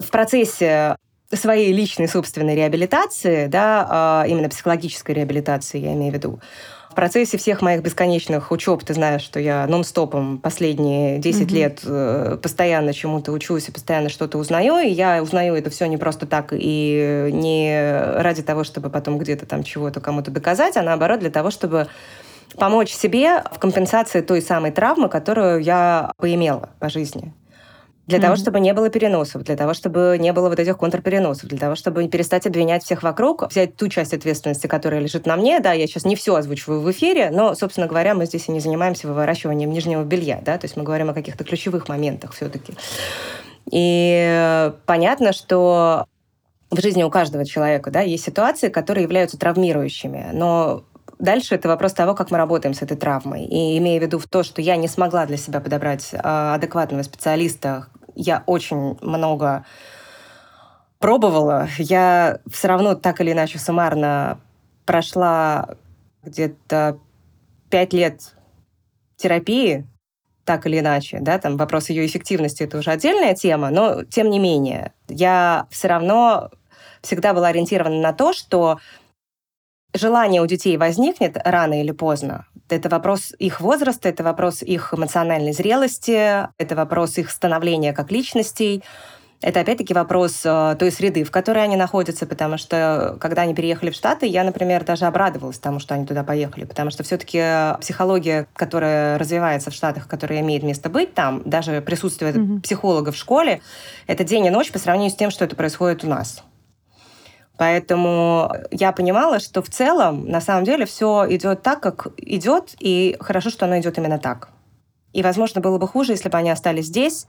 в процессе своей личной собственной реабилитации, да, а, именно психологической реабилитации, я имею в виду, в процессе всех моих бесконечных учеб, ты знаешь, что я нон-стопом последние 10 mm-hmm. лет э, постоянно чему-то учусь и постоянно что-то узнаю, и я узнаю это все не просто так и не ради того, чтобы потом где-то там чего-то кому-то доказать, а наоборот для того, чтобы помочь себе в компенсации той самой травмы, которую я поимела по жизни. Для mm-hmm. того, чтобы не было переносов, для того, чтобы не было вот этих контрпереносов, для того, чтобы перестать обвинять всех вокруг, взять ту часть ответственности, которая лежит на мне. Да, я сейчас не все озвучиваю в эфире, но, собственно говоря, мы здесь и не занимаемся выворачиванием нижнего белья, да, то есть мы говорим о каких-то ключевых моментах все-таки. И понятно, что в жизни у каждого человека да, есть ситуации, которые являются травмирующими, но Дальше это вопрос того, как мы работаем с этой травмой. И имея в виду в то, что я не смогла для себя подобрать а, адекватного специалиста, я очень много пробовала. Я все равно так или иначе суммарно прошла где-то пять лет терапии, так или иначе, да, там вопрос ее эффективности это уже отдельная тема, но тем не менее я все равно всегда была ориентирована на то, что желание у детей возникнет рано или поздно. Это вопрос их возраста, это вопрос их эмоциональной зрелости, это вопрос их становления как личностей. Это опять-таки вопрос э, той среды, в которой они находятся, потому что когда они переехали в Штаты, я, например, даже обрадовалась тому, что они туда поехали, потому что все-таки психология, которая развивается в Штатах, которая имеет место быть там, даже присутствие mm-hmm. психолога в школе, это день и ночь по сравнению с тем, что это происходит у нас. Поэтому я понимала, что в целом, на самом деле, все идет так, как идет, и хорошо, что оно идет именно так. И, возможно, было бы хуже, если бы они остались здесь,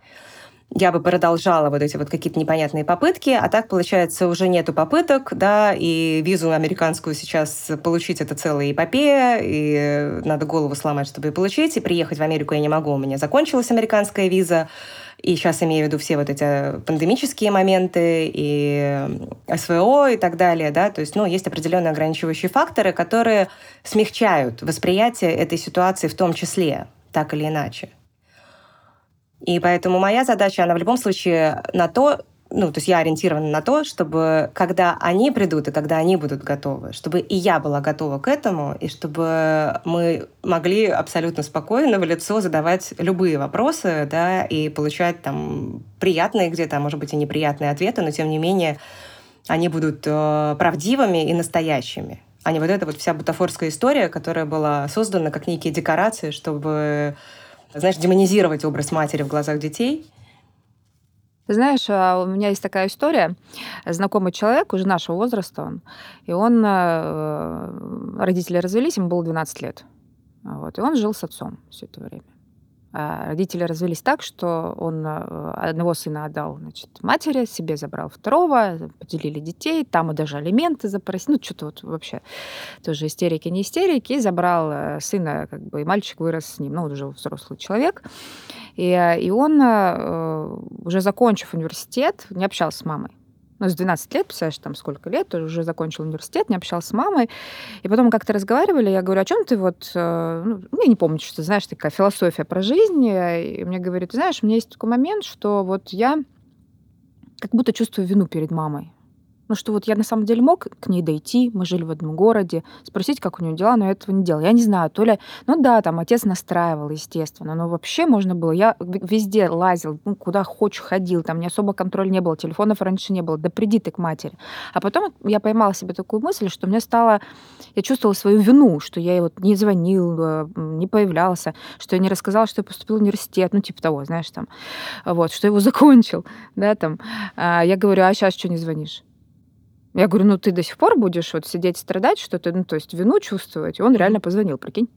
я бы продолжала вот эти вот какие-то непонятные попытки, а так, получается, уже нету попыток, да, и визу американскую сейчас получить это целая эпопея, и надо голову сломать, чтобы ее получить, и приехать в Америку я не могу, у меня закончилась американская виза, и сейчас имею в виду все вот эти пандемические моменты и СВО и так далее, да, то есть, ну, есть определенные ограничивающие факторы, которые смягчают восприятие этой ситуации в том числе, так или иначе. И поэтому моя задача, она в любом случае на то, ну, то есть я ориентирована на то, чтобы когда они придут и когда они будут готовы, чтобы и я была готова к этому, и чтобы мы могли абсолютно спокойно в лицо задавать любые вопросы, да, и получать там приятные где-то, а может быть и неприятные ответы, но тем не менее они будут э, правдивыми и настоящими, а не вот эта вот вся бутафорская история, которая была создана как некие декорации, чтобы знаешь, демонизировать образ матери в глазах детей. Знаешь, а, у меня есть такая история. Знакомый человек, уже нашего возраста он, и он, э, родители развелись, ему было 12 лет. Вот, и он жил с отцом все это время. А родители развелись так, что он э, одного сына отдал значит, матери, себе забрал второго, поделили детей, там и даже алименты запросили, ну, что-то вот вообще тоже истерики, не истерики, и забрал э, сына, как бы, и мальчик вырос с ним, ну, он уже взрослый человек. И, э, и он, уже закончив университет, не общался с мамой ну, с 12 лет, представляешь, там сколько лет, уже закончил университет, не общался с мамой. И потом как-то разговаривали, я говорю, о чем ты вот... Э, ну, я не помню, что, знаешь, такая философия про жизнь. И мне говорит, знаешь, у меня есть такой момент, что вот я как будто чувствую вину перед мамой. Ну, что вот я на самом деле мог к ней дойти, мы жили в одном городе, спросить, как у нее дела, но я этого не делал. Я не знаю, то ли... Ну да, там отец настраивал, естественно, но вообще можно было... Я везде лазил, ну, куда хочешь ходил, там не особо контроль не было, телефонов раньше не было, да приди ты к матери. А потом я поймала себе такую мысль, что мне стало... Я чувствовала свою вину, что я ей вот не звонил, не появлялся, что я не рассказала, что я поступил в университет, ну, типа того, знаешь, там, вот, что его закончил, да, там. А я говорю, а сейчас что не звонишь? Я говорю, ну ты до сих пор будешь вот сидеть страдать, что ты, ну то есть вину чувствовать. И он реально позвонил, прикинь.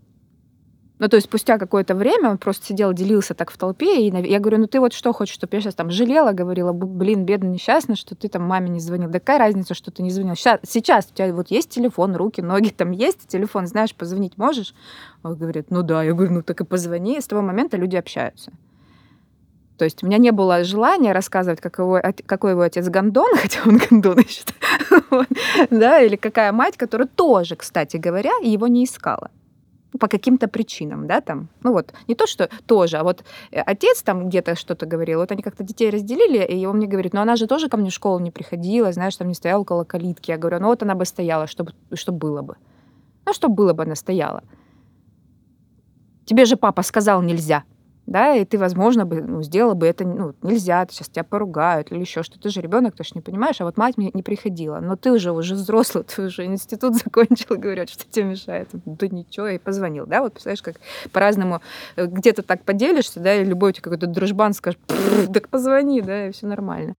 Ну, то есть спустя какое-то время он просто сидел, делился так в толпе, и я говорю, ну ты вот что хочешь, чтобы я сейчас там жалела, говорила, блин, бедно, несчастно, что ты там маме не звонил. Да какая разница, что ты не звонил? Сейчас, сейчас у тебя вот есть телефон, руки, ноги там есть, телефон, знаешь, позвонить можешь? Он говорит, ну да. Я говорю, ну так и позвони. И с того момента люди общаются. То есть у меня не было желания рассказывать, какой, какой его отец гондон, <laughs> хотя он гондон ищет, <laughs> да, или какая мать, которая тоже, кстати говоря, его не искала по каким-то причинам, да, там, ну вот, не то, что тоже, а вот э, отец там где-то что-то говорил, вот они как-то детей разделили, и он мне говорит, ну она же тоже ко мне в школу не приходила, знаешь, там не стояла около калитки. Я говорю, ну вот она бы стояла, чтобы, что было бы. Ну, что было бы, она стояла. Тебе же папа сказал нельзя да, и ты, возможно, бы ну, сделала бы это, ну, нельзя, сейчас тебя поругают или еще что. Ты же ребенок, ты же не понимаешь, а вот мать мне не приходила. Но ты уже уже взрослый, <laughs> ты уже институт закончил, <laughs> говорят, что тебе мешает. Да ничего, и позвонил, да, вот представляешь, как по-разному э, где-то так поделишься, да, и любой у тебя какой-то дружбан скажет, так позвони, да, и все нормально.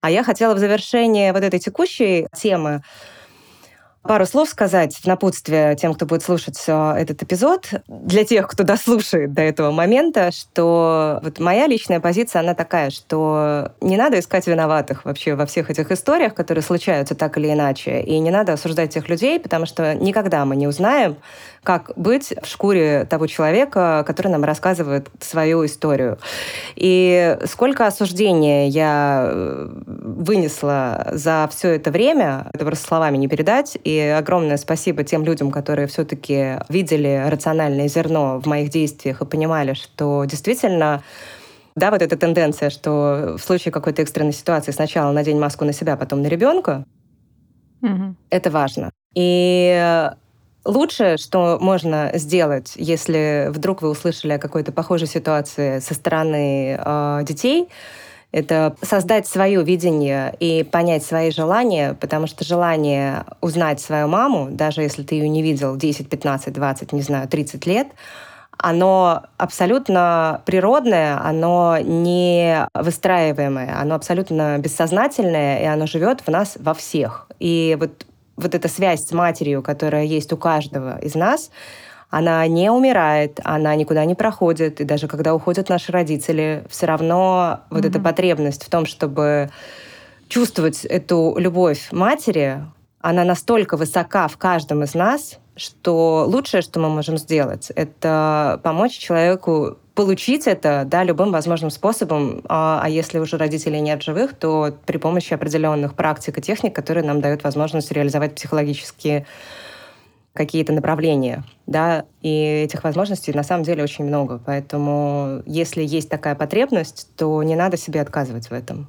А я хотела в завершении вот этой текущей темы пару слов сказать в напутствие тем, кто будет слушать этот эпизод, для тех, кто дослушает до этого момента, что вот моя личная позиция, она такая, что не надо искать виноватых вообще во всех этих историях, которые случаются так или иначе, и не надо осуждать тех людей, потому что никогда мы не узнаем, как быть в шкуре того человека, который нам рассказывает свою историю. И сколько осуждения я э, вынесла за все это время, это просто словами не передать. И огромное спасибо тем людям, которые все-таки видели рациональное зерно в моих действиях и понимали, что действительно да, вот эта тенденция, что в случае какой-то экстренной ситуации сначала надень маску на себя, потом на ребенка, угу. это важно. И Лучшее, что можно сделать, если вдруг вы услышали о какой-то похожей ситуации со стороны э, детей, это создать свое видение и понять свои желания, потому что желание узнать свою маму, даже если ты ее не видел 10, 15, 20, не знаю, 30 лет, оно абсолютно природное, оно не выстраиваемое, оно абсолютно бессознательное, и оно живет в нас во всех. И вот вот эта связь с матерью, которая есть у каждого из нас, она не умирает, она никуда не проходит. И даже когда уходят наши родители, все равно mm-hmm. вот эта потребность в том, чтобы чувствовать эту любовь матери, она настолько высока в каждом из нас, что лучшее, что мы можем сделать, это помочь человеку получить это да, любым возможным способом. А, а если уже родителей нет живых, то при помощи определенных практик и техник, которые нам дают возможность реализовать психологические какие-то направления, да, и этих возможностей на самом деле очень много. Поэтому если есть такая потребность, то не надо себе отказывать в этом.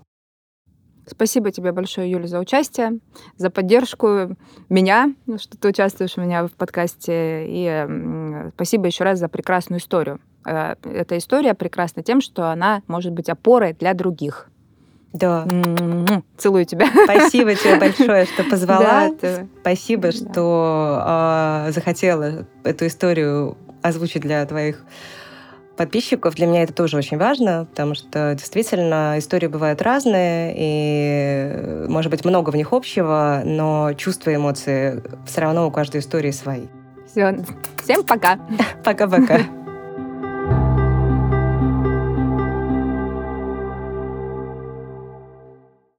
Спасибо тебе большое, Юля, за участие, за поддержку меня, что ты участвуешь у меня в подкасте. И спасибо еще раз за прекрасную историю. Э, эта история прекрасна тем, что она может быть опорой для других. Да. М-м-м. Целую тебя. Спасибо тебе <laughs> большое, что позвала. Да, Спасибо, да. что э, захотела эту историю озвучить для твоих подписчиков. Для меня это тоже очень важно, потому что действительно истории бывают разные, и, может быть, много в них общего, но чувства и эмоции все равно у каждой истории свои. Все. Всем пока. <laughs> Пока-пока.